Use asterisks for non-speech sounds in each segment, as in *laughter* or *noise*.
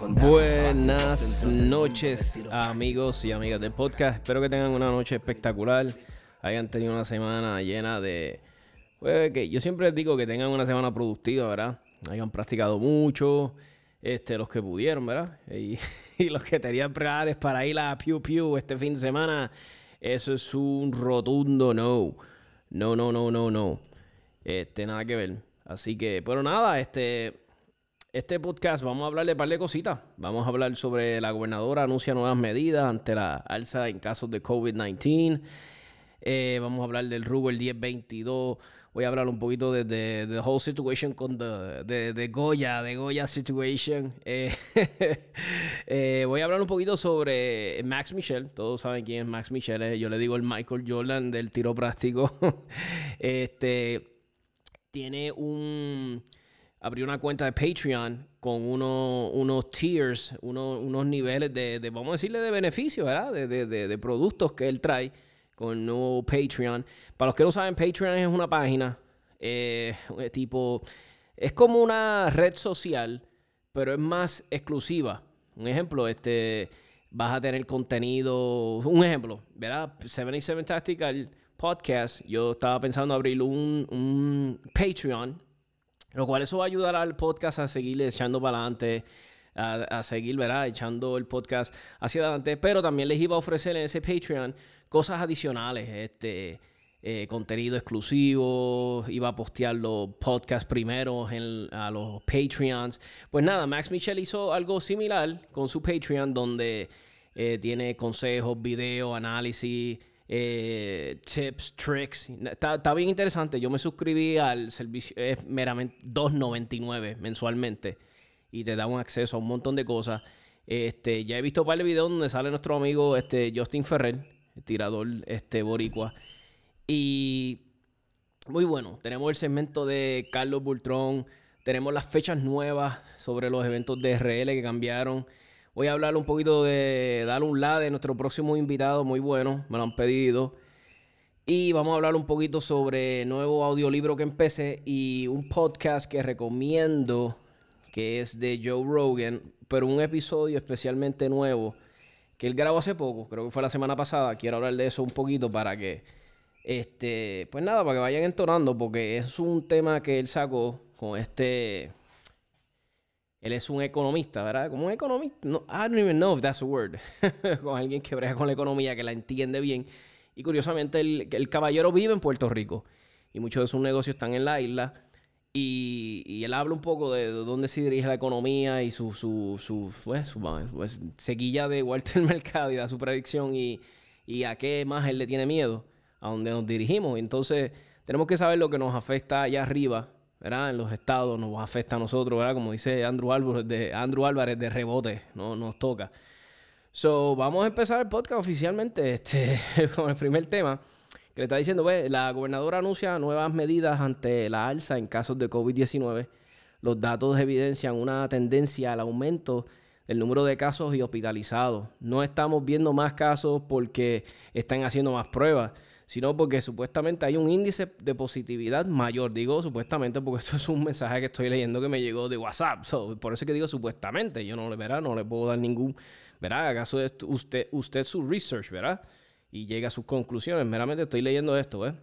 Buenas noches amigos y amigas del podcast. Espero que tengan una noche espectacular. Hayan tenido una semana llena de... Pues, que yo siempre les digo que tengan una semana productiva, ¿verdad? Hayan practicado mucho, este, los que pudieron, ¿verdad? *laughs* Y, los que tenían planes para ir a Pew Pew este fin de semana, eso es un rotundo no. No, no, no, no, no. Este, nada que ver. Así que, pero nada, este este podcast vamos a hablar de par de cositas. Vamos a hablar sobre la gobernadora anuncia nuevas medidas ante la alza en casos de COVID-19. Eh, vamos a hablar del Ruger 1022. Voy a hablar un poquito de, the whole situation con de, de, Goya, de Goya situation. Eh, *laughs* eh, voy a hablar un poquito sobre Max Michel. Todos saben quién es Max Michel. Yo le digo el Michael Jordan del tiro práctico. *laughs* este tiene un abrió una cuenta de Patreon con unos tiers, unos niveles de, vamos a decirle, de beneficios, ¿verdad? De, productos que él trae con el nuevo Patreon. Para los que no saben, Patreon es una página eh, tipo, es como una red social, pero es más exclusiva. Un ejemplo, este, vas a tener contenido, un ejemplo, ¿verdad? 77 Tactical Podcast, yo estaba pensando abrir un Patreon lo cual eso va a ayudar al podcast a seguir echando para adelante, a, seguir, ¿verdad? Echando el podcast hacia adelante. Pero también les iba a ofrecer en ese Patreon cosas adicionales, este... Eh, contenido exclusivo, iba a postear los podcasts primero a los Patreons. Pues nada, Max Michel hizo algo similar con su Patreon donde eh, tiene consejos, video, análisis, eh, tips, tricks. Está, bien interesante. Yo me suscribí al servicio, es meramente 2.99 mensualmente y te da un acceso a un montón de cosas. Este, ya he visto un par de videos donde sale nuestro amigo este, Justin Ferrer, el tirador este, boricua. Y muy bueno. Tenemos el segmento de Carlos Bultrón. Tenemos las fechas nuevas sobre los eventos de RL que cambiaron. Voy a hablar un poquito de dar un lado de nuestro próximo invitado, muy bueno, me lo han pedido. Y vamos a hablar un poquito sobre nuevo audiolibro que empecé y un podcast que recomiendo, que es de Joe Rogan, pero un episodio especialmente nuevo que él grabó hace poco, creo que fue la semana pasada. Quiero hablar de eso un poquito para que, este, pues nada, para que vayan entonando, porque es un tema que él sacó con este él es un economista, ¿verdad? Como un economista. No, I don't even know if that's a word. *laughs* con alguien que brega con la economía, que la entiende bien. Y curiosamente, el, el, caballero vive en Puerto Rico. Y muchos de sus negocios están en la isla. Y, él habla un poco de, dónde se dirige la economía y su, su, su, pues, su pues, seguilla de Walter *laughs* Mercado y da su predicción y, y a qué más él le tiene miedo, a dónde nos dirigimos. Entonces, tenemos que saber lo que nos afecta allá arriba En los estados nos afecta a nosotros, ¿verdad? Como dice Andrew Álvarez de, Andrew Álvarez de rebote, no nos toca. So, vamos a empezar el podcast oficialmente este, *laughs* con el primer tema que le está diciendo, pues, la gobernadora anuncia nuevas medidas ante la alza en casos de COVID-19. Los datos evidencian una tendencia al aumento del número de casos y hospitalizados. No estamos viendo más casos porque están haciendo más pruebas, sino porque supuestamente hay un índice de positividad mayor. Digo supuestamente porque *laughs* esto es un mensaje que estoy leyendo que me llegó de WhatsApp. por eso es que digo supuestamente. Yo no le verá, no le puedo dar ningún. Verá, acaso usted, usted su research, ¿verdad? Y llega a sus conclusiones. Meramente estoy leyendo esto, ¿eh?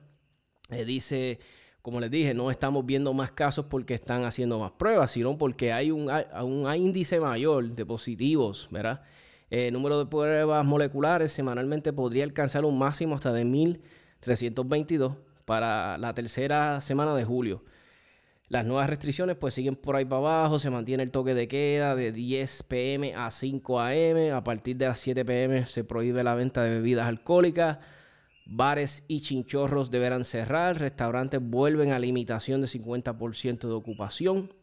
dice, como les dije, no estamos viendo más casos porque están haciendo más pruebas, sino porque hay un, un índice mayor de positivos, ¿verdad? El eh, número de pruebas moleculares semanalmente podría alcanzar un máximo hasta de 1.322 para la tercera semana de julio. Las nuevas restricciones pues siguen por ahí para abajo, se mantiene el toque de queda de 10 pm a 5 am, a partir de las 7 pm se prohíbe la venta de bebidas alcohólicas, bares y chinchorros deberán cerrar, restaurantes vuelven a limitación de 50% de ocupación,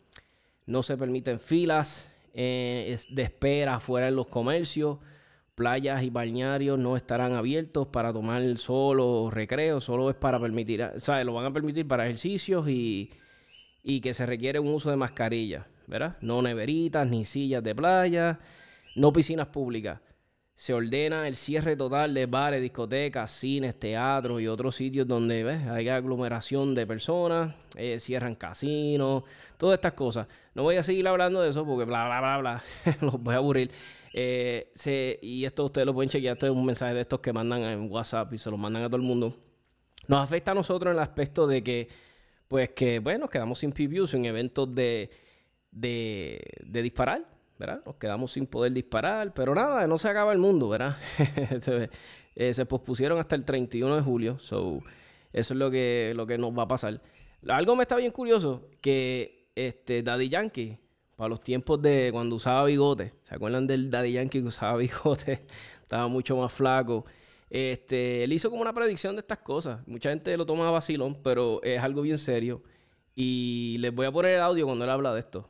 no se permiten filas eh, de espera fuera en los comercios. Playas y balnearios no estarán abiertos para tomar el sol o recreo, solo es para permitir, o sea, lo van a permitir para ejercicios y, y que se requiere un uso de mascarilla, ¿verdad? No neveritas ni sillas de playa, no piscinas públicas. Se ordena el cierre total de bares, discotecas, cines, teatros y otros sitios donde ¿ves? hay aglomeración de personas, eh, cierran casinos, todas estas cosas. No voy a seguir hablando de eso porque bla, bla, bla, bla, *laughs* los voy a aburrir. Eh, y esto ustedes lo pueden chequear, esto es un mensaje de estos que mandan en WhatsApp y se los mandan a todo el mundo. Nos afecta a nosotros en el aspecto de que, pues que, bueno, quedamos sin previews en eventos de, de, de disparar ¿verdad? Nos quedamos sin poder disparar, pero nada, no se acaba el mundo, ¿verdad? *laughs* Eh, se, pospusieron hasta el 31 de julio, so eso es lo que, lo que nos va a pasar. Algo me está bien curioso, que este Daddy Yankee, para los tiempos de cuando usaba bigote, ¿se acuerdan del Daddy Yankee que usaba *laughs* bigote? Estaba mucho más flaco. Este, él hizo como una predicción de estas cosas. Mucha gente lo toma a vacilón, pero es algo bien serio. Y les voy a poner el audio cuando él habla de esto.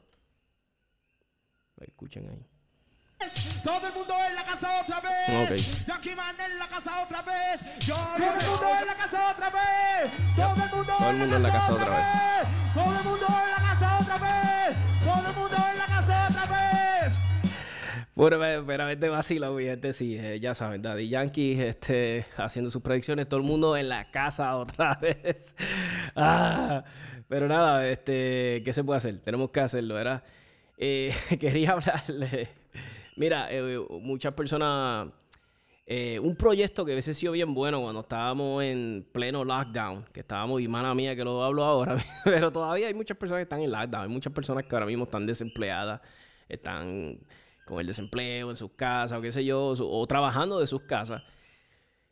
Escuchen ahí. Todo el mundo en la casa otra vez. Okay. Yankee Man en la casa otra vez. Todo el mundo en la casa otra vez. Todo el mundo, Todo el mundo en la casa otra vez. Todo el mundo en la casa otra vez. Todo el mundo en la casa otra vez. Bueno, veramente vacila, gente, sí, eh, ya saben, Daddy Yankee este, haciendo sus predicciones, todo el mundo en la casa otra *laughs* vez. ah, pero nada, este, ¿qué se puede hacer? Tenemos que hacerlo, ¿verdad? Eh, *laughs* quería hablarle. Mira, eh, muchas personas. Eh, un proyecto que hubiese sido bien bueno cuando estábamos en pleno lockdown, que estábamos, y mala mía que lo hablo ahora, *laughs* pero todavía hay muchas personas que están en lockdown, hay muchas personas que ahora mismo están desempleadas, están con el desempleo en sus casas o qué sé yo, o trabajando de sus casas.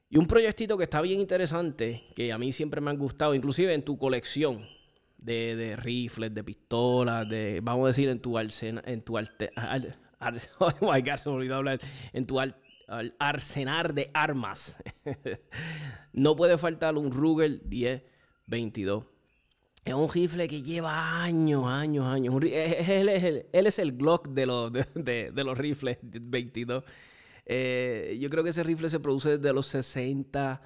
Y un proyectito que está bien interesante, que a mí siempre me han gustado, inclusive en tu colección, de, rifles, de pistolas, de, vamos a decir, en tu arsenal, en tu arte, *laughs* oh my God, se me olvidó hablar, en tu arsenal de armas. *laughs* no puede faltar un Ruger 1022. Es un rifle que lleva años, años, años. Él es el, él es el Glock de los, de, los rifles 22. Eh, yo creo que ese rifle se produce desde los 60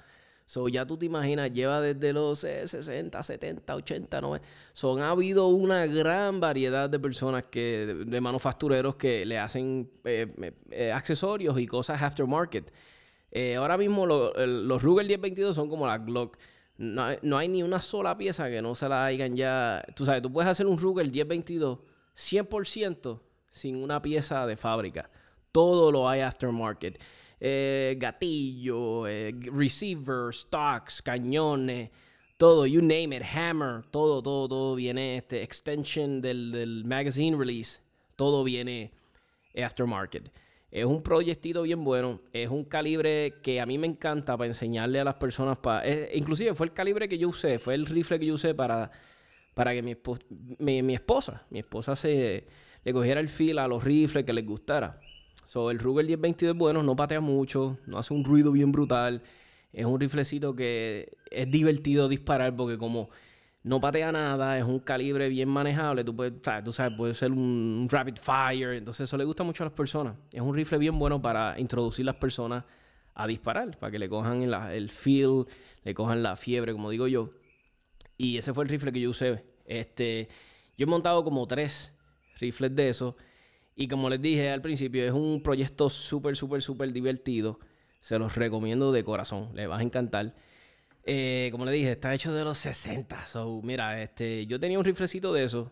So, ya tú te imaginas, lleva desde los 60, 70, 80, 90. Son ha habido una gran variedad de personas que, de, manufactureros que le hacen eh, eh, accesorios y cosas aftermarket. Eh, ahora mismo los Ruger 1022 son como la Glock. No, no, hay ni una sola pieza que no se la hayan ya. Tú sabes, tú puedes hacer un Ruger 1022 100% sin una pieza de fábrica. Todo lo hay aftermarket eh, gatillo, eh, receiver, stocks, cañones, todo, you name it, hammer, todo, todo, todo viene, este, extension del, del magazine release, todo viene aftermarket. Es un proyectito bien bueno. Es un calibre que a mí me encanta para enseñarle a las personas. Inclusive fue el calibre que yo usé. Fue el rifle que yo usé para, para que mi, mi, mi esposa, mi esposa se le cogiera el feel a los rifles que les gustara. So, el Ruger 1022 es bueno, no patea mucho, no hace un ruido bien brutal. Es un riflecito que es divertido disparar porque como no patea nada, es un calibre bien manejable, tú puedes, tú sabes, puede ser un, rapid fire, entonces eso le gusta mucho a las personas. Es un rifle bien bueno para introducir las personas a disparar, para que le cojan el, el feel, le cojan la fiebre, como digo yo. Y ese fue el rifle que yo usé. Este, yo he montado como tres rifles de esos. Y como les dije al principio, es un proyecto súper, súper, súper divertido. Se los recomiendo de corazón. Les va a encantar. Eh, como les dije, está hecho de los 60. So, mira, este, yo tenía un riflecito de eso.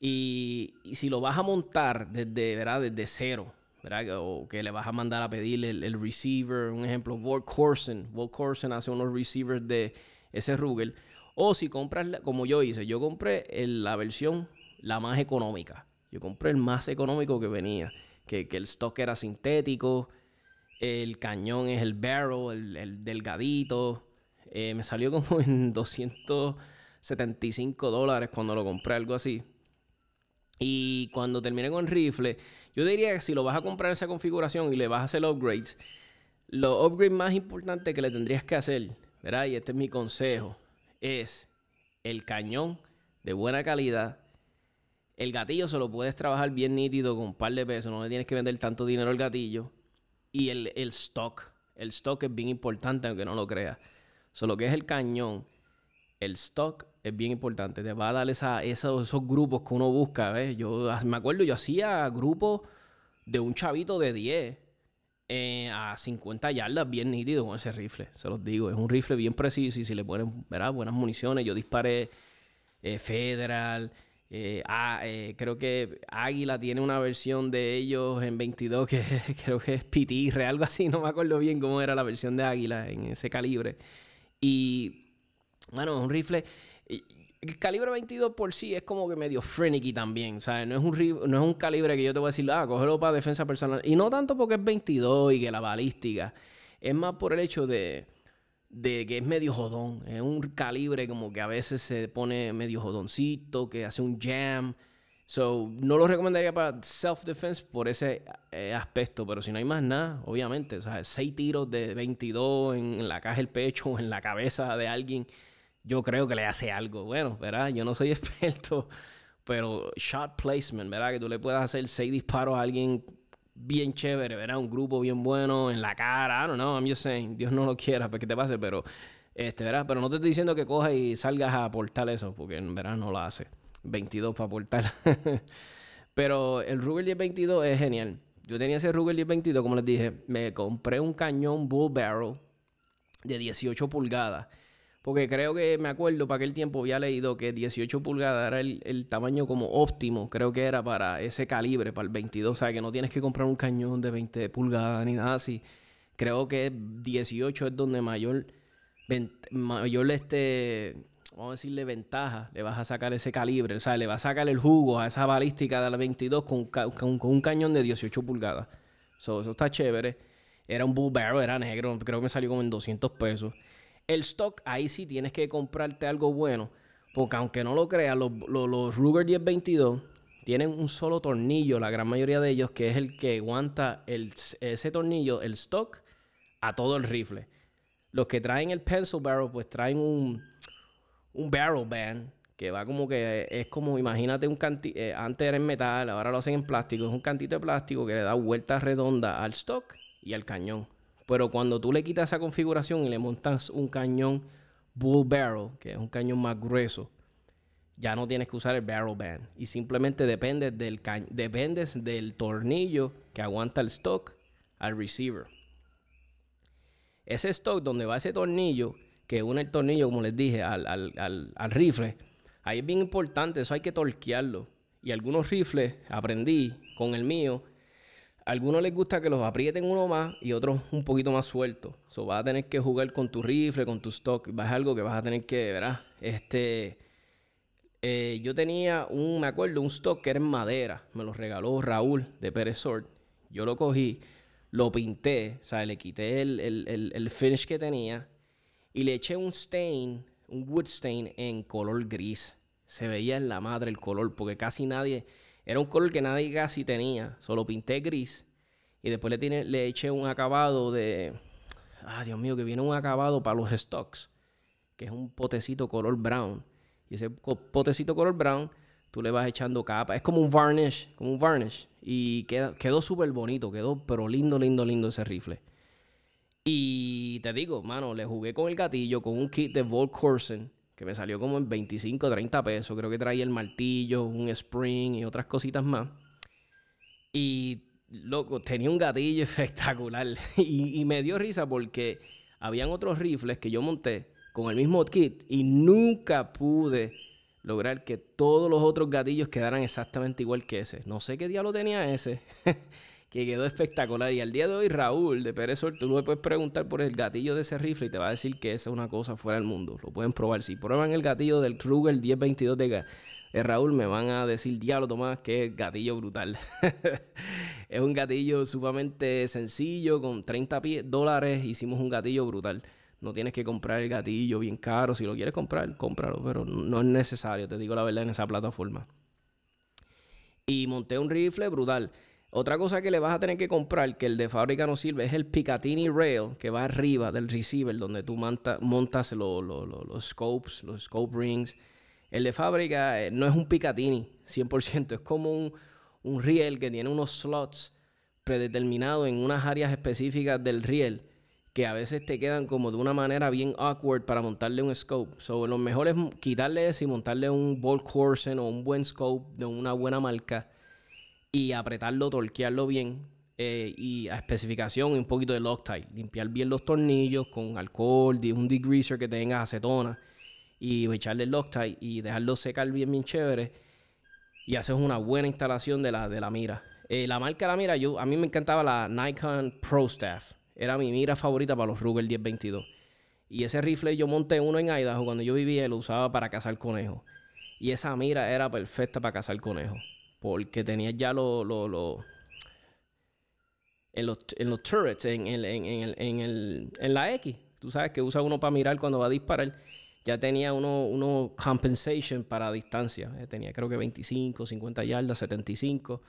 Y, si lo vas a montar desde, ¿verdad? desde cero, ¿verdad? o que le vas a mandar a pedir el, receiver, un ejemplo, Walt Corson. Walt Corson hace unos receivers de ese Ruger. O si compras, como yo hice, yo compré la versión la más económica. Yo compré el más económico que venía, que, el stock era sintético, el cañón es el barrel, el, delgadito. Eh, me salió como en *laughs* 275 dólares cuando lo compré, algo así. Y cuando terminé con el rifle, yo diría que si lo vas a comprar esa configuración y le vas a hacer upgrades, los upgrades más importantes que le tendrías que hacer, ¿verdad? Y este es mi consejo, es el cañón de buena calidad el gatillo se lo puedes trabajar bien nítido con un par de pesos, no le tienes que vender tanto dinero al gatillo. Y el, stock, el stock es bien importante, aunque no lo creas. Solo que es el cañón, el stock es bien importante. Te va a dar esos, esos grupos que uno busca, ¿ves? Yo me acuerdo, yo hacía grupos de un chavito de 10 eh, a 50 yardas bien nítido con ese rifle, se los digo. Es un rifle bien preciso y si le ponen buenas municiones, yo disparé eh, Federal. Eh, ah, creo que Águila tiene una versión de ellos en 22 que *laughs* creo que es PTR, algo así, no me acuerdo bien cómo era la versión de Águila en ese calibre. Y bueno, es un rifle el calibre 22 por sí es como que medio freaky también. Sea, no es un, no es un calibre que yo te voy a decir, ah, cógelo para defensa personal. Y no tanto porque es 22 y que la balística. Es más por el hecho de, de que es medio jodón. Es un calibre como que a veces se pone medio jodoncito, que hace un jam. So, no lo recomendaría para self-defense por ese eh, aspecto, pero si no hay más nada, obviamente, o sea, seis tiros de 22 en, en la caja del pecho o en la cabeza de alguien yo creo que le hace algo. Bueno, ¿verdad? Yo no soy *laughs* experto, pero shot placement, ¿verdad? Que tú le puedas hacer seis disparos a alguien bien chévere, ¿verdad? Un grupo bien bueno en la cara. I don't know, I'm just saying. Dios no lo quiera para que te pase, pero, este, ¿verdad? Pero no te estoy diciendo que cojas y salgas a aportar eso, porque en verdad no lo hace. 22 para aportar. *laughs* pero el Ruger 1022 es genial. Yo tenía ese Ruger 1022, como les dije, me compré un cañón Bull Barrel de 18 pulgadas porque creo que me acuerdo, para aquel tiempo había leído que 18 pulgadas era el, tamaño como óptimo, creo que era para ese calibre, para el 22. O sea, que no tienes que comprar un cañón de 20 pulgadas ni nada así. Creo que 18 es donde mayor, mayor este, vamos a decirle ventaja, le vas a sacar ese calibre. O sea, le vas a sacar el jugo a esa balística de la 22 con, con, un cañón de 18 pulgadas. eso está chévere. Era un bull barrel, era negro, creo que me salió como en 200 pesos. El stock, ahí sí tienes que comprarte algo bueno. Porque aunque no lo creas, los, Ruger 1022 tienen un solo tornillo, la gran mayoría de ellos, que es el que aguanta el, ese tornillo, el stock, a todo el rifle. Los que traen el pencil barrel, pues traen un, un barrel band, que va como que es como, imagínate un cantito, eh, antes era en metal, ahora lo hacen en plástico, es un cantito de plástico que le da vueltas redondas al stock y al cañón. Pero cuando tú le quitas esa configuración y le montas un cañón bull barrel, que es un cañón más grueso, ya no tienes que usar el barrel band. Y simplemente dependes del, dependes del tornillo que aguanta el stock al receiver. Ese stock donde va ese tornillo, que une el tornillo, como les dije, al, al rifle, ahí es bien importante, eso hay que torquearlo. Y algunos rifles aprendí con el mío algunos les gusta que los aprieten uno más y otros un poquito más sueltos. So, vas a tener que jugar con tu rifle, con tu stock. A algo que vas a tener que, ¿verdad? Este. Eh, yo tenía un, me acuerdo, un stock que era en madera. Me lo regaló Raúl de Pérez. Yo lo cogí, lo pinté, o sea, le quité el, el, el finish que tenía y le eché un stain, un wood stain en color gris. Se veía en la madre el color, porque casi nadie era un color que nadie casi tenía. Solo pinté gris. Y después le, le eché un acabado de. Ah, Dios mío, que viene un acabado para los stocks. Que es un potecito color brown. Y ese potecito color brown, tú le vas echando capa. Es como un varnish. Como un varnish. Y queda, quedó súper bonito. Quedó, pero lindo, lindo, lindo ese rifle. Y te digo, mano, le jugué con el gatillo, con un kit de Volt Corson que me salió como en 25, 30 pesos. Creo que traía el martillo, un spring y otras cositas más. Y, loco, tenía un gatillo *laughs* espectacular. y, me dio risa porque habían otros rifles que yo monté con el mismo kit y nunca pude lograr que todos los otros gatillos quedaran exactamente igual que ese. No sé qué diablo tenía ese. *laughs* que quedó espectacular. Y al día de hoy, Raúl de Pérez Sol, tú le puedes preguntar por el gatillo de ese rifle y te va a decir que esa es una cosa fuera del mundo. Lo pueden probar. Si prueban el gatillo del Ruger 1022 de, de Raúl, me van a decir, diablo, Tomás, que gatillo brutal. *laughs* es un gatillo sumamente sencillo, con 30 dólares hicimos un gatillo brutal. No tienes que comprar el gatillo bien caro. Si lo quieres comprar, cómpralo, pero no es necesario, te digo la verdad, en esa plataforma. Y monté un rifle brutal. Otra cosa que le vas a tener que comprar, que el de fábrica no sirve, es el Picatinny Rail, que va arriba del receiver, donde tú montas los scopes, los scope rings. El de fábrica eh, no es un Picatinny, 100%, es como un, riel que tiene unos slots predeterminados en unas áreas específicas del riel, que a veces te quedan como de una manera bien awkward para montarle un scope. So, lo mejor es quitarle eso y montarle un Bolt Corsen o un buen scope de una buena marca y apretarlo, torquearlo bien eh, y a especificación un poquito de Loctite. Limpiar bien los tornillos con alcohol, un degreaser que tenga acetona y echarle Loctite y dejarlo secar bien, bien chévere. Y haces una buena instalación de la, de la mira. Eh, la marca de la mira, yo, a mí me encantaba la Nikon Pro Staff. Era mi mira favorita para los Ruger 1022. Y ese rifle yo monté uno en Idaho cuando yo vivía y lo usaba para cazar conejos. Y esa mira era perfecta para cazar conejos. Porque tenía ya los... Lo, en, los, en los turrets, en, en, en, el, en la X. Tú sabes que usa uno para mirar cuando va a disparar. Ya tenía uno, uno compensation para distancia. Eh, tenía creo que 25, 50 yardas, 75.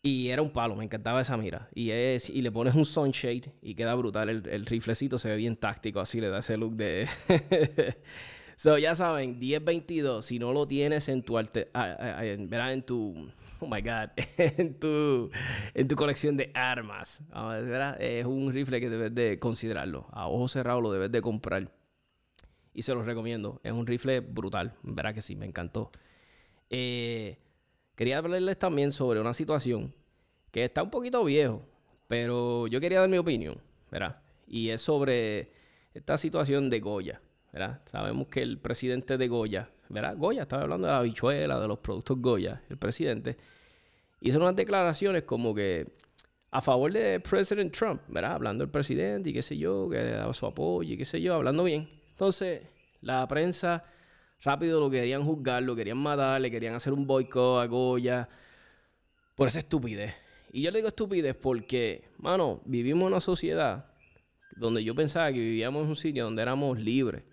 Y era un palo, me encantaba esa mira. Y, es, y le pones un sunshade y queda brutal. El, el riflecito se ve bien táctico, así le da ese look de... *laughs* So, ya saben, 1022, si no lo tienes en tu, arte, en tu, oh my God, *laughs* en tu, en tu colección de armas, es un rifle que debes de considerarlo. A ojo cerrado lo debes de comprar. Y se los recomiendo. Es un rifle brutal. Verá que sí, me encantó. Eh, quería hablarles también sobre una situación que está un poquito viejo, pero yo quería dar mi opinión, ¿verdad? Y es sobre esta situación de Goya. Sabemos que el presidente de Goya, ¿verdad? Goya, estaba hablando de la bichuela, de los productos Goya, el presidente, hizo unas declaraciones como que a favor de President Trump, ¿verdad? Hablando del presidente y qué sé yo, que daba su apoyo y qué sé yo, hablando bien. Entonces, la prensa rápido lo querían juzgar, lo querían matar, le querían hacer un boicot a Goya por esa estupidez. Y yo le digo estupidez porque, mano, vivimos en una sociedad donde yo pensaba que vivíamos en un sitio donde éramos libres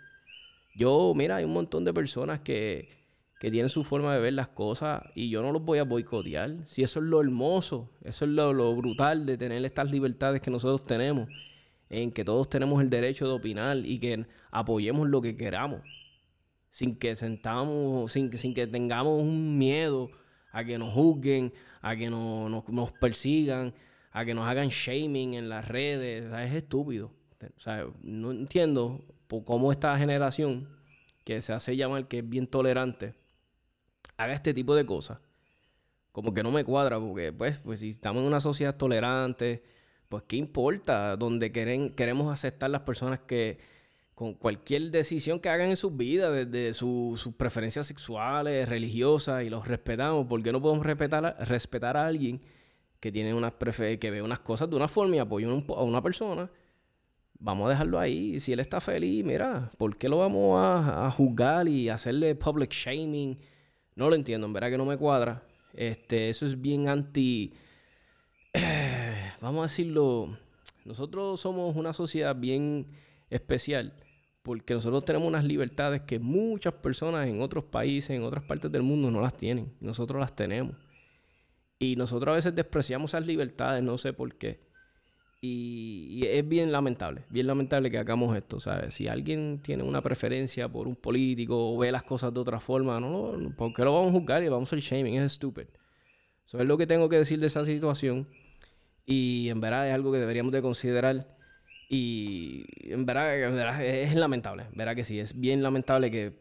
yo, mira, hay un montón de personas que, que tienen su forma de ver las cosas y yo no los voy a boicotear. Si eso es lo hermoso, eso es lo, brutal de tener estas libertades que nosotros tenemos, en que todos tenemos el derecho de opinar y que apoyemos lo que queramos, sin que sentamos, sin, sin que tengamos un miedo a que nos juzguen, a que nos, nos persigan, a que nos hagan shaming en las redes. es estúpido. O sea, no entiendo cómo esta generación, que se hace llamar que es bien tolerante, haga este tipo de cosas. Como que no me cuadra, porque pues, pues si estamos en una sociedad tolerante, pues qué importa, donde queren, queremos aceptar las personas que con cualquier decisión que hagan en sus vidas, desde sus preferencias sexuales, religiosas, y los respetamos, porque no podemos respetar a, respetar a alguien que tiene unas que ve unas cosas de una forma y apoya a una persona vamos a dejarlo ahí. Si él está feliz, mira, ¿por qué lo vamos a, juzgar y hacerle public shaming? No lo entiendo, en verdad que no me cuadra. Este, eso es bien anti. vamos a decirlo. Nosotros somos una sociedad bien especial porque nosotros tenemos unas libertades que muchas personas en otros países, en otras partes del mundo no las tienen. Nosotros las tenemos. Y nosotros a veces despreciamos esas libertades, no sé por qué. Y, es bien lamentable, bien lamentable que hagamos esto, ¿sabes? Si alguien tiene una preferencia por un político o ve las cosas de otra forma, no, no ¿por qué lo vamos a juzgar y vamos a hacer shaming? Es estúpido. Eso es lo que tengo que decir de esa situación. Y en verdad es algo que deberíamos de considerar. Y en verdad, es lamentable, en verdad que sí, es bien lamentable que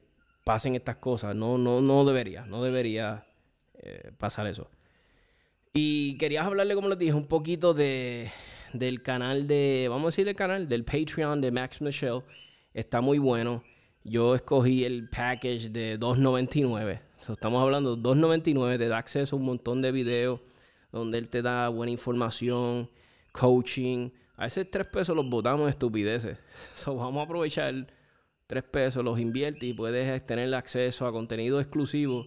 pasen estas cosas. No, no, no debería, no debería eh, pasar eso. Y quería hablarle, como les dije, un poquito de, del canal de, vamos a decir el canal, del Patreon de Max Michelle. Está muy bueno. Yo escogí el package de 2.99. estamos hablando de 2.99. Te da acceso a un montón de videos donde él te da buena información, coaching. A veces 3 pesos los botamos estupideces. *laughs* Vamos a aprovechar 3 pesos, los invierte y puedes tener acceso a contenido exclusivo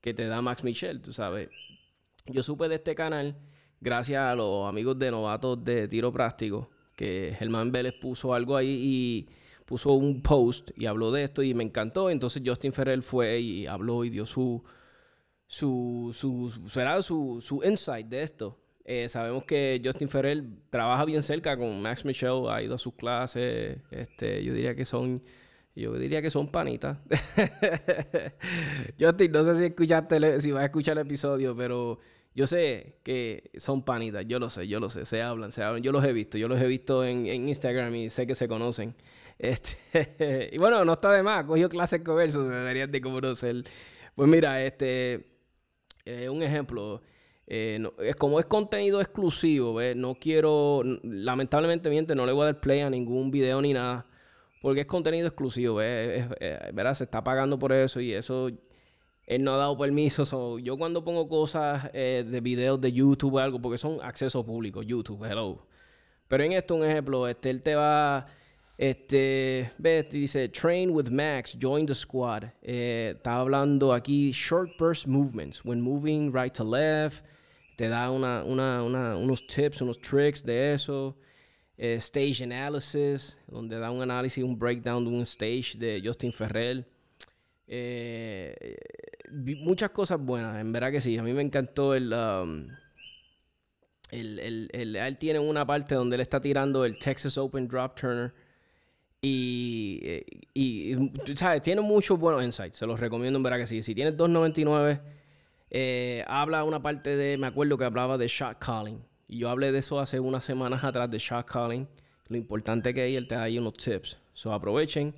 que te da Max Michelle, tú sabes. Yo supe de este canal gracias a los amigos de novatos de tiro práctico, que Germán Vélez puso algo ahí y puso un post y habló de esto y me encantó. Entonces Justin Ferrer fue y habló y dio su su, su, su, su insight de esto. Eh, sabemos que Justin Ferrer trabaja bien cerca con Max Michelle, ha ido a sus clases. Este, yo diría que son, yo diría que son panitas. *laughs* Justin, no sé si escuchaste, si vas a escuchar el episodio, pero yo sé que son panitas, yo lo sé, yo lo sé, se hablan, se hablan, yo los he visto, yo los he visto en, Instagram y sé que se conocen. *laughs* Este, *laughs* y bueno, no está de más, cogió clases con deberían de conocer. Pues mira, este, eh, un ejemplo, Eh, es como es contenido exclusivo, no quiero, lamentablemente, miente, no le voy a dar play a ningún video ni nada, porque es contenido exclusivo, ¿verdad? Se está pagando por eso y eso él no ha dado permiso. yo cuando pongo cosas eh, de videos de YouTube o algo, porque son acceso público, YouTube, hello. Pero en esto, un ejemplo, este, él te va, este, ves, dice, train with Max, join the squad. Eh, está hablando aquí, short burst movements, when moving right to left te da una, una, una, unos tips, unos tricks de eso. Eh, stage analysis, donde da un análisis, un breakdown de un stage de Justin Ferrell. Eh, muchas cosas buenas, en verdad que sí. A mí me encantó el, um, el, el, el, Él tiene una parte donde él está tirando el Texas Open Drop Turner. Y, eh, y, ¿sabes? Tiene muchos buenos insights. Se los recomiendo, en verdad que sí. Si tienes 2.99 eh, habla una parte de, me acuerdo que hablaba de shot calling. Y yo hablé de eso hace unas semanas atrás de shot calling. Lo importante que hay, él te da ahí unos tips. So aprovechen.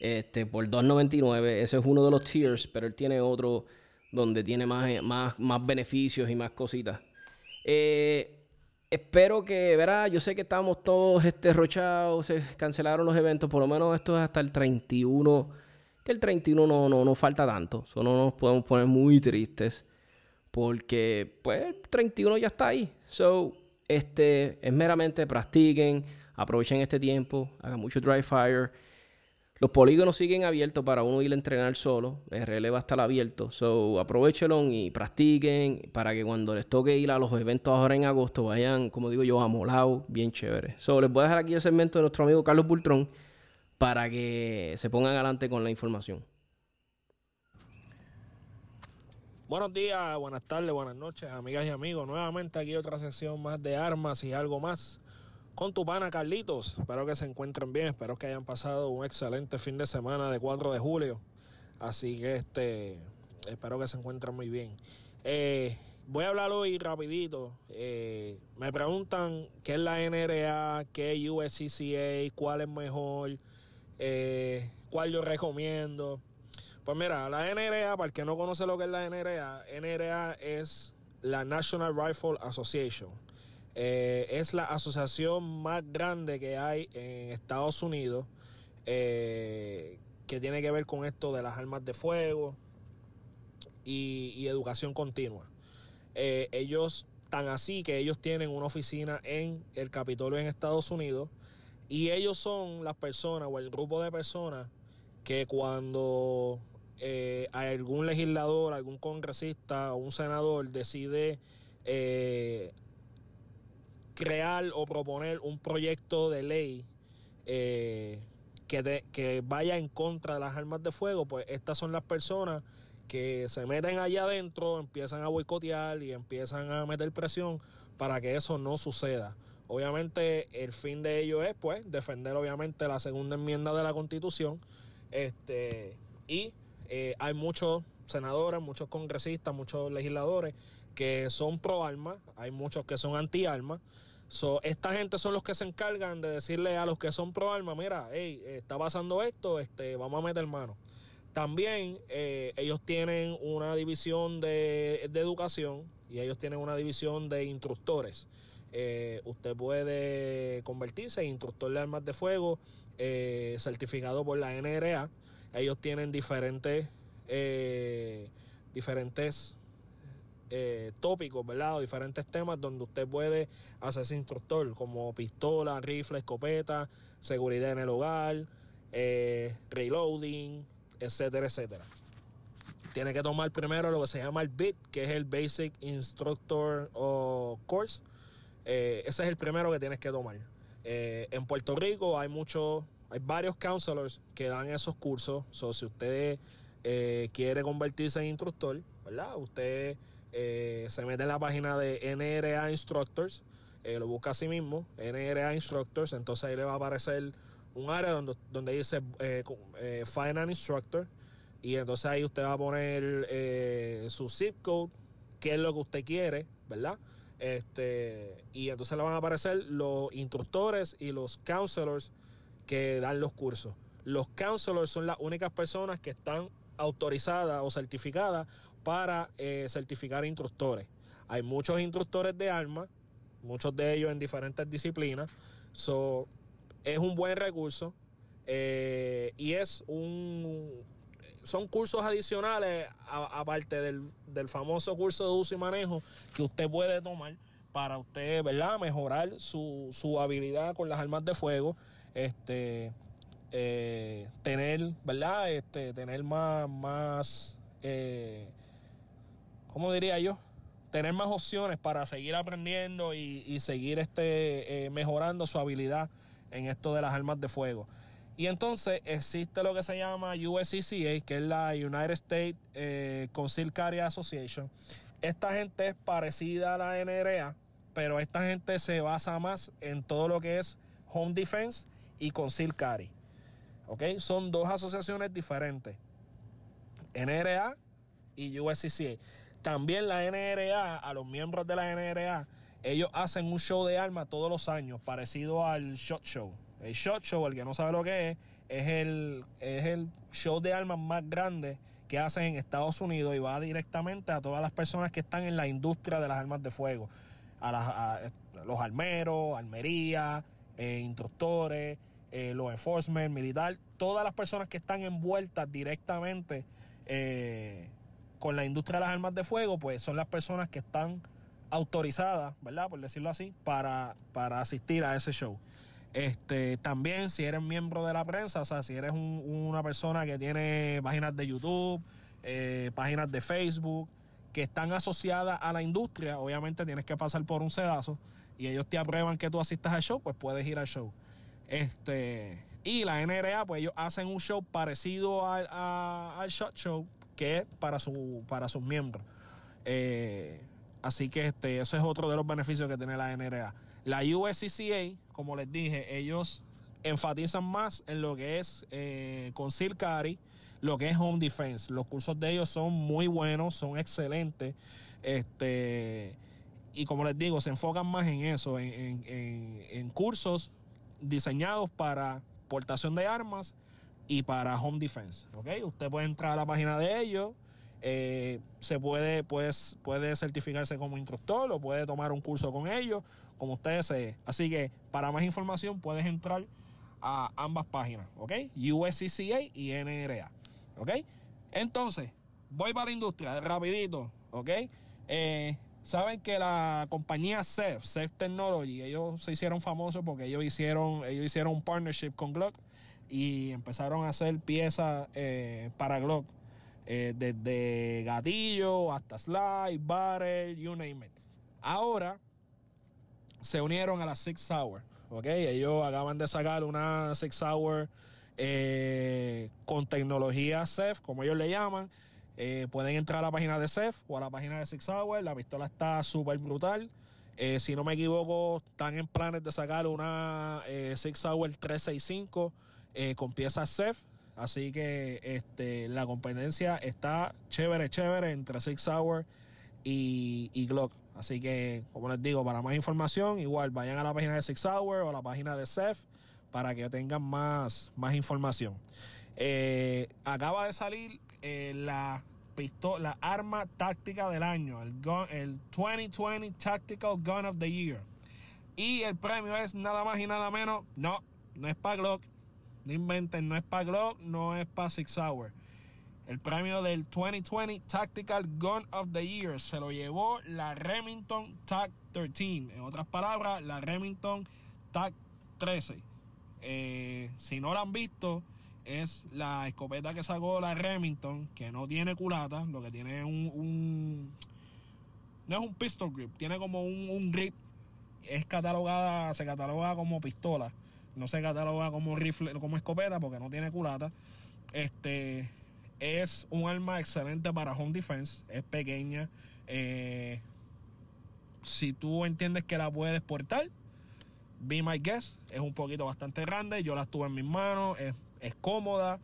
Este, por 2.99, ese es uno de los tiers, pero él tiene otro donde tiene más, más, más beneficios y más cositas. Eh, espero que, verá, yo sé que estamos todos este, rochados, se cancelaron los eventos, por lo menos esto es hasta el 31 el 31 no, no, no falta tanto. Solo nos podemos poner muy tristes. Porque, pues, el 31 ya está ahí. So, este, es meramente practiquen, aprovechen este tiempo, hagan mucho dry fire. Los polígonos siguen abiertos para uno ir a entrenar solo. El RL va a estar abierto. So, aprovechenlo y practiquen para que cuando les toque ir a los eventos ahora en agosto vayan, como digo yo, amolados, bien chévere. So, les voy a dejar aquí el segmento de nuestro amigo Carlos Bultrón para que se pongan adelante con la información. Buenos días, buenas tardes, buenas noches, amigas y amigos. Nuevamente aquí otra sesión más de armas y algo más con tu pana Carlitos. Espero que se encuentren bien, espero que hayan pasado un excelente fin de semana de 4 de julio. Así que este, espero que se encuentren muy bien. Eh, voy a hablar hoy rapidito. Eh, me preguntan qué es la NRA, qué es USCCA, cuál es mejor. Eh, ¿Cuál yo recomiendo? Pues mira, la NRA, para el que no conoce lo que es la NRA, NRA es la National Rifle Association. Eh, es la asociación más grande que hay en Estados Unidos eh, que tiene que ver con esto de las armas de fuego y, educación continua. ellos, tan así que ellos tienen una oficina en el Capitolio en Estados Unidos y ellos son las personas o el grupo de personas que cuando eh, algún legislador, algún congresista o un senador decide eh, crear o proponer un proyecto de ley eh, que, que vaya en contra de las armas de fuego, pues estas son las personas que se meten allá adentro, empiezan a boicotear y empiezan a meter presión para que eso no suceda. Obviamente el fin de ello es pues defender obviamente la segunda enmienda de la constitución. Este, y eh, hay muchos senadores, muchos congresistas, muchos legisladores que son pro armas, hay muchos que son anti armas. So, esta gente son los que se encargan de decirle a los que son pro armas, mira, hey, está pasando esto, este, vamos a meter mano. También eh, ellos tienen una división de, de educación y ellos tienen una división de instructores. Eh, usted puede convertirse en instructor de armas de fuego eh, certificado por la NRA. Ellos tienen diferentes, eh, tópicos, ¿verdad? O diferentes temas donde usted puede hacerse instructor, como pistola, rifle, escopeta, seguridad en el hogar, reloading, etcétera, etcétera. Tiene que tomar primero lo que se llama el BIT, que es el Basic Instructor Course eh, ese es el primero que tienes que tomar. Eh, en Puerto Rico hay muchos, hay varios counselors que dan esos cursos. So, si usted eh, quiere convertirse en instructor, ¿verdad? Usted se mete en la página de NRA Instructors, lo busca a sí mismo, NRA Instructors, entonces ahí le va a aparecer un área donde, dice Final Instructor. Y entonces ahí usted va a poner su zip code, qué es lo que usted quiere, ¿verdad? Este, y entonces le van a aparecer los instructores y los counselors que dan los cursos. Los counselors son las únicas personas que están autorizadas o certificadas para eh, certificar instructores. Hay muchos instructores de armas, muchos de ellos en diferentes disciplinas. Es un buen recurso eh, y es un son cursos adicionales aparte del, del, famoso curso de uso y manejo que usted puede tomar para usted, ¿verdad? Mejorar su, su habilidad con las armas de fuego. Este, eh, tener, ¿verdad? Este, tener más, más ¿cómo diría yo? Tener más opciones para seguir aprendiendo y, seguir este, eh, mejorando su habilidad en esto de las armas de fuego. Y entonces existe lo que se llama USCCA, que es la United States eh, Carry Association. Esta gente es parecida a la NRA, pero esta gente se basa más en todo lo que es Home Defense y Concealed Carry. ¿Ok? Son dos asociaciones diferentes. NRA y USCCA. También la NRA, a los miembros de la NRA, ellos hacen un show de armas todos los años, parecido al Shot Show. El Shot Show, el que no sabe lo que es, es el, es el show de armas más grande que hacen en Estados Unidos y va directamente a todas las personas que están en la industria de las armas de fuego. A, los armeros, armería, eh, instructores, eh, los enforcement, militar, todas las personas que están envueltas directamente eh, con la industria de las armas de fuego, pues son las personas que están autorizadas, ¿verdad? Por decirlo así, para, para asistir a ese show. Este, también si eres miembro de la prensa, o sea, si eres una persona que tiene páginas de YouTube, eh, páginas de Facebook, que están asociadas a la industria, obviamente tienes que pasar por un sedazo y ellos te aprueban que tú asistas al show, pues puedes ir al show. Este, y la NRA, pues ellos hacen un show parecido al, al Shot Show, que para, su, para sus miembros. Eh, así que este, eso es otro de los beneficios que tiene la NRA. La USCCA, como les dije, ellos enfatizan más en lo que es eh, Conceal Carry, lo que es Home Defense. Los cursos de ellos son muy buenos, son excelentes. Este, y como les digo, se enfocan más en eso, en, en cursos diseñados para portación de armas y para home defense. ¿okay? Usted puede entrar a la página de ellos, eh, se puede, pues, puede certificarse como instructor o puede tomar un curso con ellos, como usted desee. Así que para más información puedes entrar a ambas páginas, ¿ok? USCCA y NRA, ¿ok? Entonces, voy para la industria, rapidito, ¿ok? Eh, Saben que la compañía CEF, CEF Technology, ellos se hicieron famosos porque ellos hicieron, ellos hicieron un partnership con Glock y empezaron a hacer piezas eh, para Glock. Eh, desde gatillo hasta slide, barrel, you name it. Ahora se unieron a la Six Hour. ¿ok? Ellos acaban de sacar una Six Hour eh, con tecnología CEF, como ellos le llaman pueden entrar a la página de CEF o a la página de Six Hour. La pistola está súper brutal. Si no me equivoco, están en planes de sacar una Six Hour 365 con piezas CEF. Así que este, la competencia está chévere, chévere entre Six Hour y, y, Glock. Así que, como les digo, para más información, igual vayan a la página de Six Hour o a la página de CEF para que tengan más, más información. acaba de salir eh, la pistola, la arma táctica del año, el, el 2020 Tactical Gun of the Year. Y el premio es nada más y nada menos, no, no es para Glock, no inventen, no es para Glock, no es para Six Hour. El premio del 2020 Tactical Gun of the Year se lo llevó la Remington TAC 13. En otras palabras, la Remington TAC 13. Eh, si no la han visto, es la escopeta que sacó la Remington, que no tiene culata, lo que tiene un, un no es un pistol grip, tiene como un, grip, es catalogada, se cataloga como pistola, no se cataloga como rifle, como escopeta porque no tiene culata. Este es un arma excelente para home defense, es pequeña. Eh, si tú entiendes que la puedes portar, be my guest, es un poquito bastante grande, yo la tuve en mis manos, es cómoda,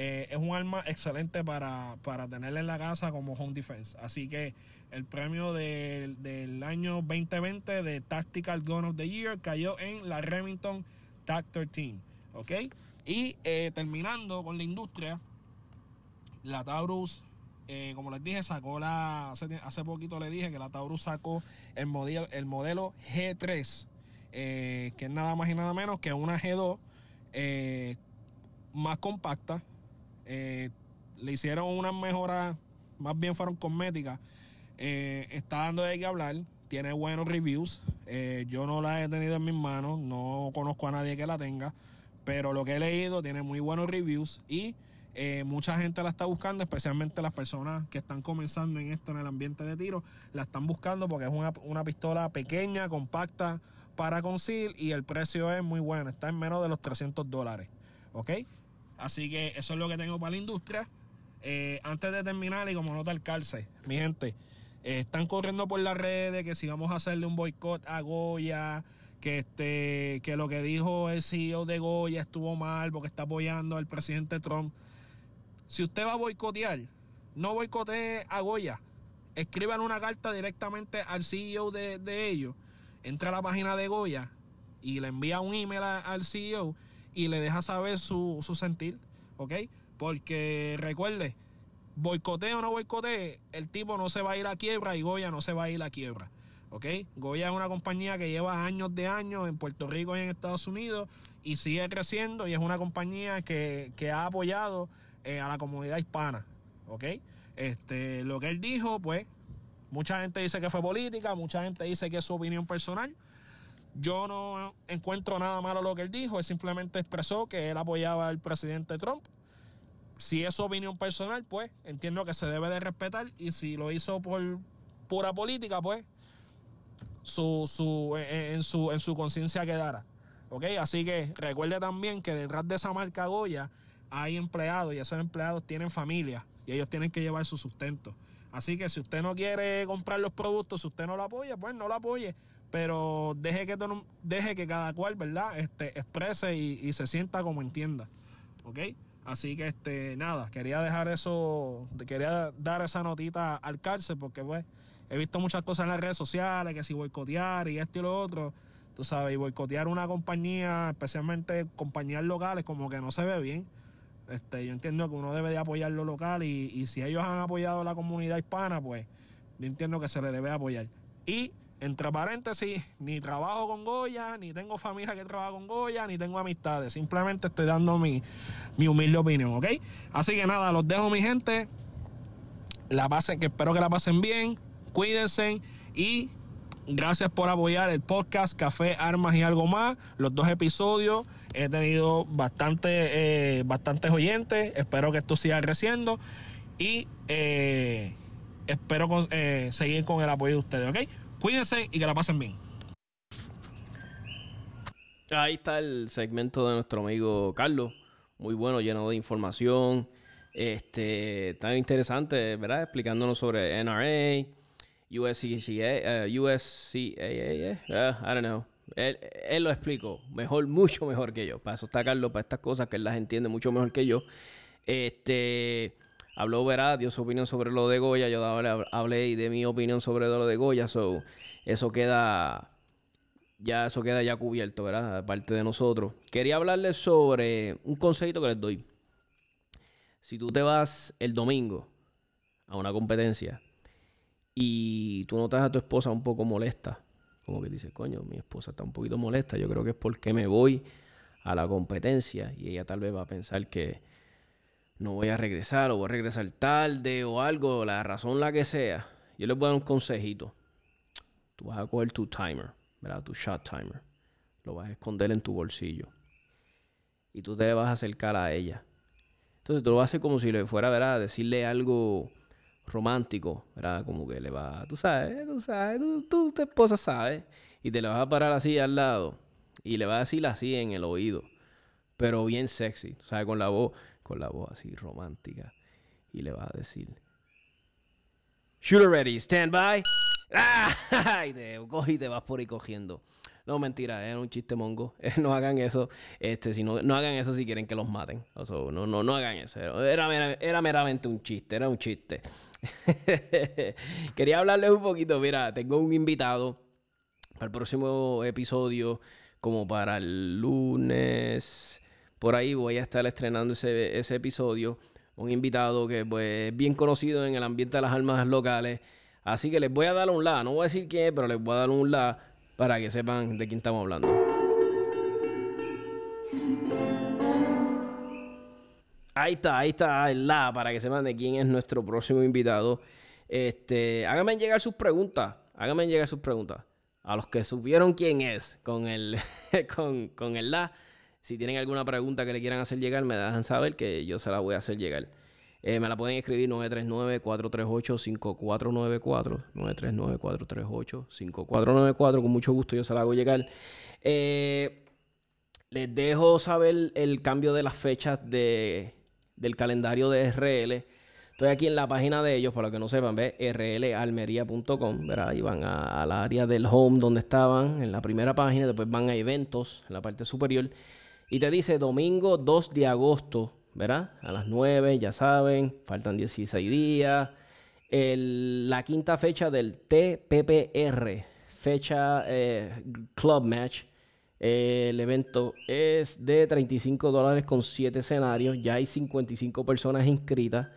eh, es un arma excelente para, para tenerla en la casa como home defense. Así que el premio del año 2020 de Tactical Gun of the Year cayó en la Remington TAC 13. ¿Ok? Y eh, terminando con la industria, la Taurus Eh, como les dije, sacó la. Hace, poquito le dije que la Taurus sacó el modelo, el modelo G3, eh, que es nada más y nada menos que una G2 eh, más compacta. le hicieron unas mejoras, más bien fueron cosméticas. está dando de qué hablar, tiene buenos reviews. yo no la he tenido en mis manos, no conozco a nadie que la tenga, pero lo que he leído tiene muy buenos reviews y eh, mucha gente la está buscando, especialmente las personas que están comenzando en esto, en el ambiente de tiro, la están buscando porque es una, pistola pequeña, compacta para conceal y el precio es muy bueno, está en menos de los 300 dólares. ¿Ok? Así que eso es lo que tengo para la industria. Eh, antes de terminar, y como nota el calce, mi gente, están corriendo por las redes que si vamos a hacerle un boicot a Goya, que este que lo que dijo el CEO de Goya estuvo mal porque está apoyando al presidente Trump. Si usted va a boicotear, no boicotee a Goya. Escriban una carta directamente al CEO de, ellos. Entra a la página de Goya y le envía un email al CEO y le deja saber su, sentir. ¿Ok? Porque recuerde, boicotee o no boicotee, el tipo no se va a ir a quiebra y Goya no se va a ir a quiebra. ¿ok? Goya es una compañía que lleva años de años en Puerto Rico y en Estados Unidos y sigue creciendo y es una compañía que, que ha apoyado eh, a la comunidad hispana. ¿Ok? Este, lo que él dijo, pues, mucha gente dice que fue política, mucha gente dice que es su opinión personal. Yo no encuentro nada malo lo que él dijo, él simplemente expresó que él apoyaba al presidente Trump. Si es su opinión personal, pues entiendo que se debe de respetar y si lo hizo por pura política, pues su, su, en, su, en su conciencia quedara. ¿Ok? Así que recuerde también que detrás de esa marca Goya hay empleados y esos empleados tienen familia y ellos tienen que llevar su sustento. Así que si usted no quiere comprar los productos, si usted no lo apoya, pues no lo apoye. Pero deje que, deje que cada cual, ¿verdad? Este, exprese y, se sienta como entienda. ¿Ok? Así que este, nada, quería dejar eso, quería dar esa notita al cárcel porque pues he visto muchas cosas en las redes sociales, que si boicotear y esto y lo otro, tú sabes, y boicotear una compañía, especialmente compañías locales, como que no se ve bien. Este, yo entiendo que uno debe de apoyar lo local y, si ellos han apoyado a la comunidad hispana, pues yo entiendo que se le debe apoyar. Y entre paréntesis, ni trabajo con Goya, ni tengo familia que trabaja con Goya, ni tengo amistades. Simplemente estoy dando mi, mi humilde opinión, ¿ok? Así que nada, los dejo, mi gente. La pasen, que espero que la pasen bien. Cuídense y gracias por apoyar el podcast Café, Armas y algo más. Los dos episodios. He tenido bastante, eh, bastantes oyentes. Espero que esto siga creciendo. Y eh, espero eh, seguir con el apoyo de ustedes, ¿ok? Cuídense y que la pasen bien. Ahí está el segmento de nuestro amigo Carlos. Muy bueno, lleno de información. Este, tan interesante, ¿verdad? Explicándonos sobre NRA, USCCA, uh, USCAA, uh, I don't know. Él, lo explicó mejor, mucho mejor que yo. Para eso está Carlos, para estas cosas que él las entiende mucho mejor que yo. Este habló, verá, dio su opinión sobre lo de Goya. Yo hablé de mi opinión sobre lo de Goya. So, eso queda ya eso queda ya cubierto, ¿verdad? Aparte de nosotros. Quería hablarles sobre un consejito que les doy. Si tú te vas el domingo a una competencia y tú notas a tu esposa un poco molesta, como que dice, coño, mi esposa está un poquito molesta, yo creo que es porque me voy a la competencia y ella tal vez va a pensar que no voy a regresar o voy a regresar tarde o algo, la razón la que sea. Yo les voy a dar un consejito. Tú vas a coger tu timer, ¿verdad? Tu shot timer. Lo vas a esconder en tu bolsillo. Y tú te vas a acercar a ella. Entonces tú lo vas a hacer como si le fuera, ¿verdad? Decirle algo romántico, ¿verdad? Como que le va, tú sabes, tú sabes, tú, tu esposa sabe, y te le vas a parar así al lado y le vas a decir así en el oído, pero bien sexy, ¿sabes? Con la voz, con la voz así romántica y le vas a decir, Shooter ready, stand by. ¡Ah! *laughs* Y te coges te vas por ahí cogiendo. No, mentira, es un chiste mongo. *laughs* no hagan eso. Este, si no, no hagan eso si quieren que los maten. No, no, no hagan eso. Era, era meramente un chiste, era un chiste. *laughs* Quería hablarles un poquito. Mira, tengo un invitado para el próximo episodio, como para el lunes. Por ahí voy a estar estrenando ese, episodio un invitado que pues, es bien conocido en el ambiente de las almas locales. Así que les voy a dar un la, no voy a decir quién es, pero les voy a dar un la para que sepan de quién estamos hablando. Ahí está, ahí está el la para que sepan de quién es nuestro próximo invitado. Este, háganme llegar sus preguntas. Háganme llegar sus preguntas. A los que supieron quién es con el, *laughs* con, con el la. Si tienen alguna pregunta que le quieran hacer llegar, me dejan saber que yo se la voy a hacer llegar. Eh, me la pueden escribir 939-438-5494. 939-438-5494. Con mucho gusto yo se la hago llegar. Eh, les dejo saber el cambio de las fechas de, del calendario de RL. Estoy aquí en la página de ellos, para los que no sepan, ve rlalmería.com, verá, ahí van al área del home donde estaban, en la primera página, después van a eventos, en la parte superior, y te dice domingo 2 de agosto, ¿verdad? A las 9, ya saben, faltan 16 días. la quinta fecha del TPPR, fecha eh, Club Match, el evento es de 35 dólares con 7 escenarios. Ya hay 55 personas inscritas.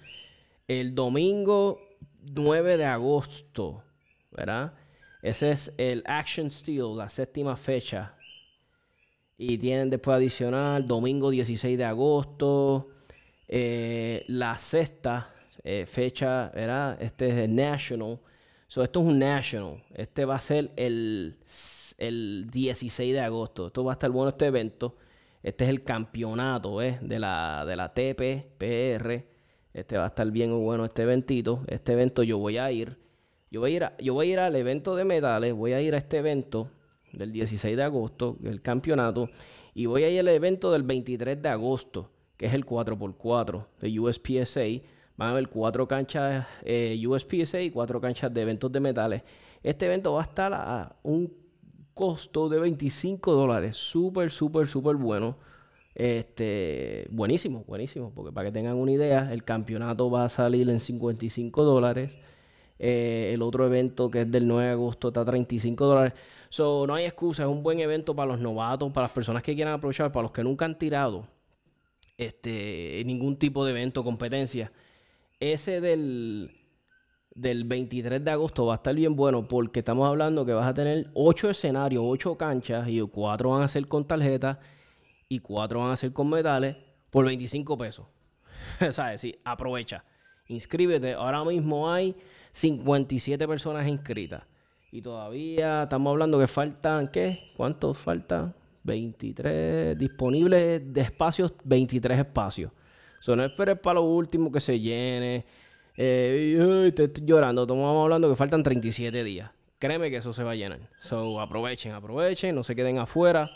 El domingo 9 de agosto, ¿verdad? Ese es el Action Steel, la séptima fecha. Y tienen después adicional domingo 16 de agosto. Eh, la sexta eh, fecha, ¿verdad? Este es el National. So, esto es un National. Este va a ser el el 16 de agosto. Esto va a estar bueno este evento. Este es el campeonato de, la, de la TPPR. Este va a estar bien bueno este eventito. Este evento yo voy a ir. Yo voy a ir, yo voy a ir al evento de medales. Voy a ir a este evento del 16 de agosto, el campeonato. Y voy a ir al evento del 23 de agosto, que es el 4x4 de USPSA. Van a haber cuatro canchas eh, USPSA y cuatro canchas de eventos de metales. Este evento va a estar a un costo de 25 dólares. Súper, súper, súper bueno. Este, buenísimo, buenísimo. Porque para que tengan una idea, el campeonato va a salir en 55 dólares. Eh, el otro evento que es del 9 de agosto está a 35 dólares. So, no hay excusa, es un buen evento para los novatos, para las personas que quieran aprovechar, para los que nunca han tirado este, ningún tipo de evento, competencia. Ese del, del 23 de agosto va a estar bien bueno porque estamos hablando que vas a tener 8 escenarios, 8 canchas y 4 van a ser con tarjeta y 4 van a ser con metales por 25 pesos. *laughs* ¿Sabes? Sí, aprovecha. Inscríbete. Ahora mismo hay 57 personas inscritas. Y todavía estamos hablando que faltan, ¿qué? ¿Cuántos faltan? 23 disponibles de espacios, 23 espacios. So, no esperes para lo último que se llene eh, estoy llorando. Estamos hablando que faltan 37 días. Créeme que eso se va a llenar. So, aprovechen, aprovechen, no se queden afuera.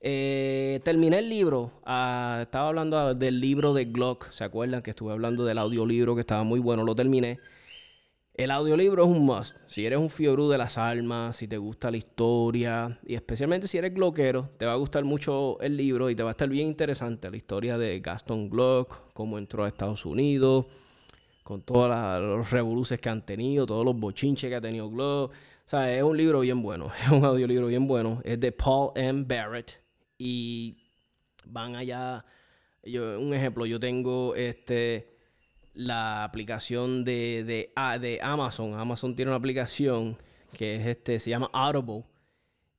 Eh, terminé el libro. Ah, estaba hablando del libro de Glock. ¿Se acuerdan que estuve hablando del audiolibro que estaba muy bueno? Lo terminé. El audiolibro es un must. Si eres un fiebre de las almas, si te gusta la historia, y especialmente si eres gloquero, te va a gustar mucho el libro y te va a estar bien interesante la historia de Gaston Glock, cómo entró a Estados Unidos, con todos los revoluces que han tenido, todos los bochinches que ha tenido Glow. O sea, es un libro bien bueno, *laughs* es un audiolibro bien bueno. Es de Paul M. Barrett y van allá. Yo, un ejemplo, yo tengo este la aplicación de, de, de Amazon. Amazon tiene una aplicación que es este, se llama Audible.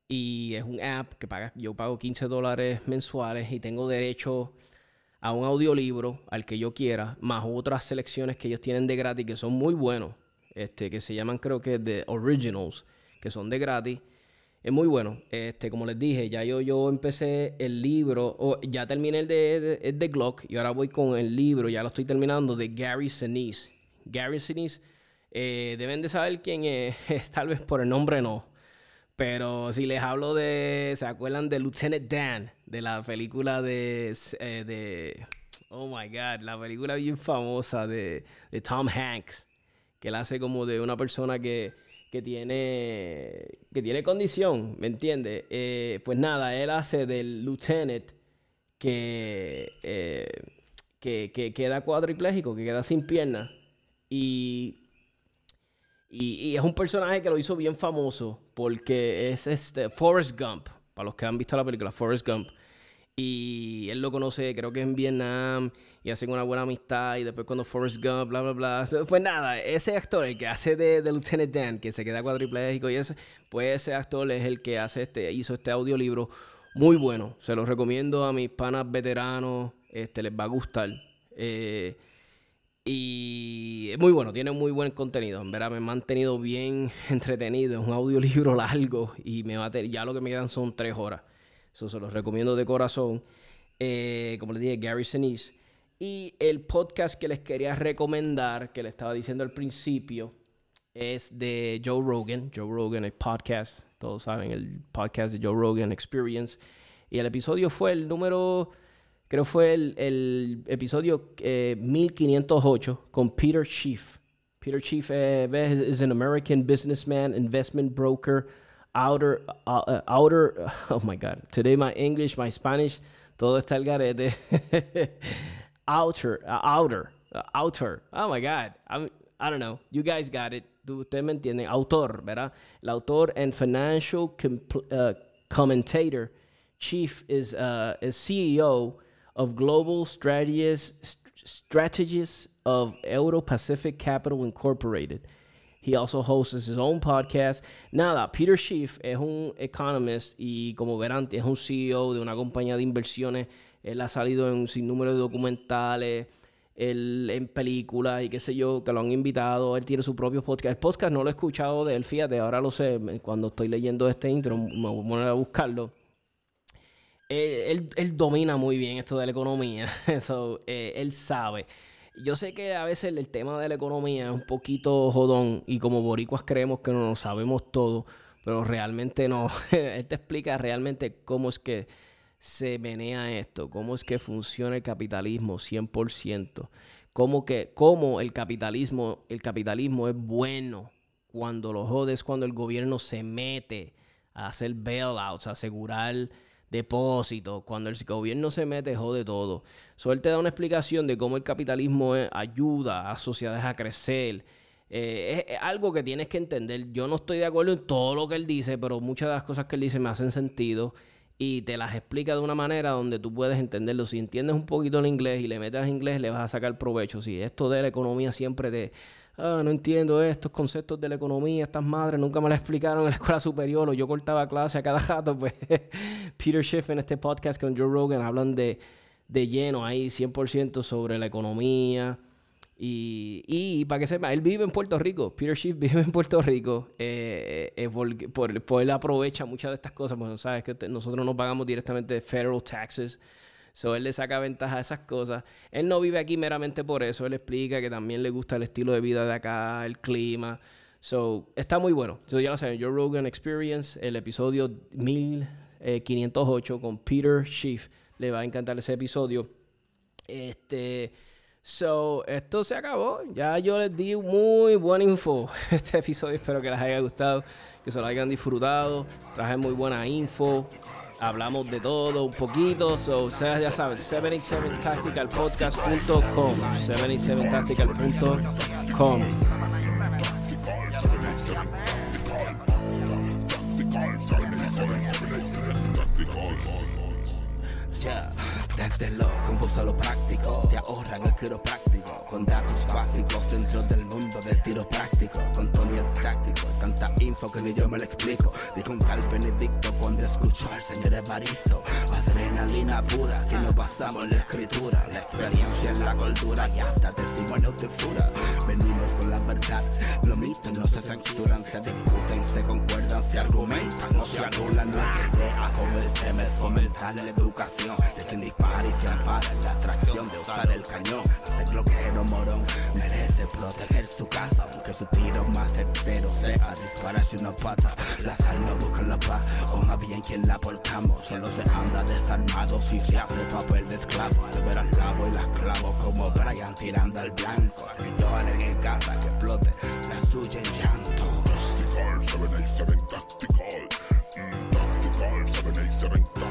Y es un app que paga, yo pago 15 dólares mensuales y tengo derecho a un audiolibro al que yo quiera, más otras selecciones que ellos tienen de gratis que son muy buenos, este, que se llaman creo que de Originals, que son de gratis. Es muy bueno. Este, como les dije, ya yo, yo empecé el libro, o ya terminé el de, de, Glock y ahora voy con el libro, ya lo estoy terminando, de Gary Sinise. Gary Sinise, eh, deben de saber quién *laughs* es, tal vez por el nombre no. Pero si les hablo de. ¿Se acuerdan de Lieutenant Dan? De la película de. Eh, de oh my God, la película bien famosa de, de, Tom Hanks. Que él hace como de una persona que, que tiene. que tiene condición, ¿me entiendes? Eh, pues nada, él hace del Lieutenant que. Eh, que, que queda cuadripléjico, que queda sin piernas. Y y, es un personaje que lo hizo bien famoso porque es este Forrest Gump, para los que han visto la película Forrest Gump. Y él lo conoce, creo que en Vietnam, y hacen una buena amistad. Y después, cuando Forrest Gump, bla, bla, bla. *laughs* Pues nada, ese actor, el que hace de, de Lieutenant Dan, que se queda cuadripléjico, y ese, pues ese actor es el que hace este, hizo este audiolibro muy bueno. Se lo recomiendo a mis panas veteranos, este, les va a gustar. Eh, y es muy bueno, tiene muy buen contenido. En verdad me he mantenido bien *laughs* entretenido. Es un audiolibro *laughs* largo y me va a ya lo que me quedan son tres horas. Eso se los recomiendo de corazón. Eh, como les dije, Gary Sinise. Y el podcast que les quería recomendar, que le estaba diciendo al principio, es de Joe Rogan. Joe Rogan, el podcast, todos saben, el podcast de Joe Rogan Experience. Y el episodio fue el número, creo fue el, el episodio eh, 1508 con Peter Schiff. Peter Schiff eh, is an American businessman, investment broker, outer, uh, outer, *laughs* oh my God, today my English, my Spanish, todo está el garete. *laughs* outer, uh, outer, uh, outer. Oh my God, I'm, I don't know. You guys got it. Ustedes me entienden. Autor, ¿verdad? El autor and financial uh, commentator. Chief is, uh, is CEO of Global Strategies, Strategies of Euro Pacific Capital Incorporated. He also hosts his own podcast. Nada, Peter Schiff es un economist y como verán, es un CEO de una compañía de inversiones. Él ha salido en un sinnúmero de documentales, en películas y qué sé yo, que lo han invitado. Él tiene su propio podcast. El podcast no lo he escuchado de él, fíjate, ahora lo sé. Cuando estoy leyendo este intro, me voy a poner a buscarlo. Él, domina muy bien esto de la economía. *laughs* Eso, eh, él sabe. Yo sé que a veces el tema de la economía es un poquito jodón y como boricuas creemos que no lo sabemos todo, pero realmente no. *laughs* Él te explica realmente cómo es que se menea esto, cómo es que funciona el capitalismo 100%, cómo, que, el, capitalismo, el capitalismo es bueno cuando lo jodes, cuando el gobierno se mete a hacer bailouts, a asegurar depósito. Cuando el gobierno se mete, jode todo. So, él te da una explicación de cómo el capitalismo ayuda a sociedades a crecer. Eh, es, algo que tienes que entender. Yo no estoy de acuerdo en todo lo que él dice, pero muchas de las cosas que él dice me hacen sentido y te las explica de una manera donde tú puedes entenderlo. Si entiendes un poquito el inglés y le metes al inglés, le vas a sacar provecho. Si esto de la economía siempre te ah, no entiendo estos conceptos de la economía, estas madres nunca me las explicaron en la escuela superior o yo cortaba clase a cada jato, *laughs* pues Peter Schiff en este podcast con Joe Rogan hablan de, de lleno ahí 100% sobre la economía. Y, y, para que sepa, él vive en Puerto Rico. Peter Schiff *laughs* vive en Puerto Rico. Eh, eh por, por, él aprovecha muchas de estas cosas. Pues sabes que nosotros no pagamos directamente federal taxes. So, él le saca ventaja a esas cosas. Él no vive aquí meramente por eso. Él explica que también le gusta el estilo de vida de acá, el clima. So, está muy bueno. So, ya lo saben, Joe Rogan Experience, el episodio 1508 con Peter Schiff. Le va a encantar ese episodio. Este. So, esto se acabó. Ya yo les di muy buena info. *laughs* Este episodio espero que les haya gustado, que se lo hayan disfrutado. Traje muy buena info hablamos de todo un poquito. So, ustedes ya saben, 77tacticalpodcast.com. 77tactical.com. Ya, desde lo confuso lo práctico, te ahorran el quiropráctico, con datos básicos dentro del mundo del tiro práctico, con Tony el táctico, tanta info que ni yo me lo explico, dijo un tal Benedicto cuando escuchó al señor Evaristo, adrenalina pura, que nos basamos en la escritura, la experiencia en la cultura y hasta testimonios de fura, venimos con la verdad, los mitos no se censuran, se discuten, se concuerdan, se argumentan, no se anulan nuestra idea con el tema es fomentar la educación. De quien y se ampara la atracción de usar el cañón. Este bloqueo morón merece proteger su casa, aunque su tiro más certero sea dispararse una pata. La sal no busca la paz, o más bien quien la portamos. Solo se anda desarmado si se hace papel de esclavo. Al ver al lavo y las clavo como Brian tirando al blanco. Lloren en casa que explote la suya en llanto. Tactical 787 Tactical. Mm, tactical 787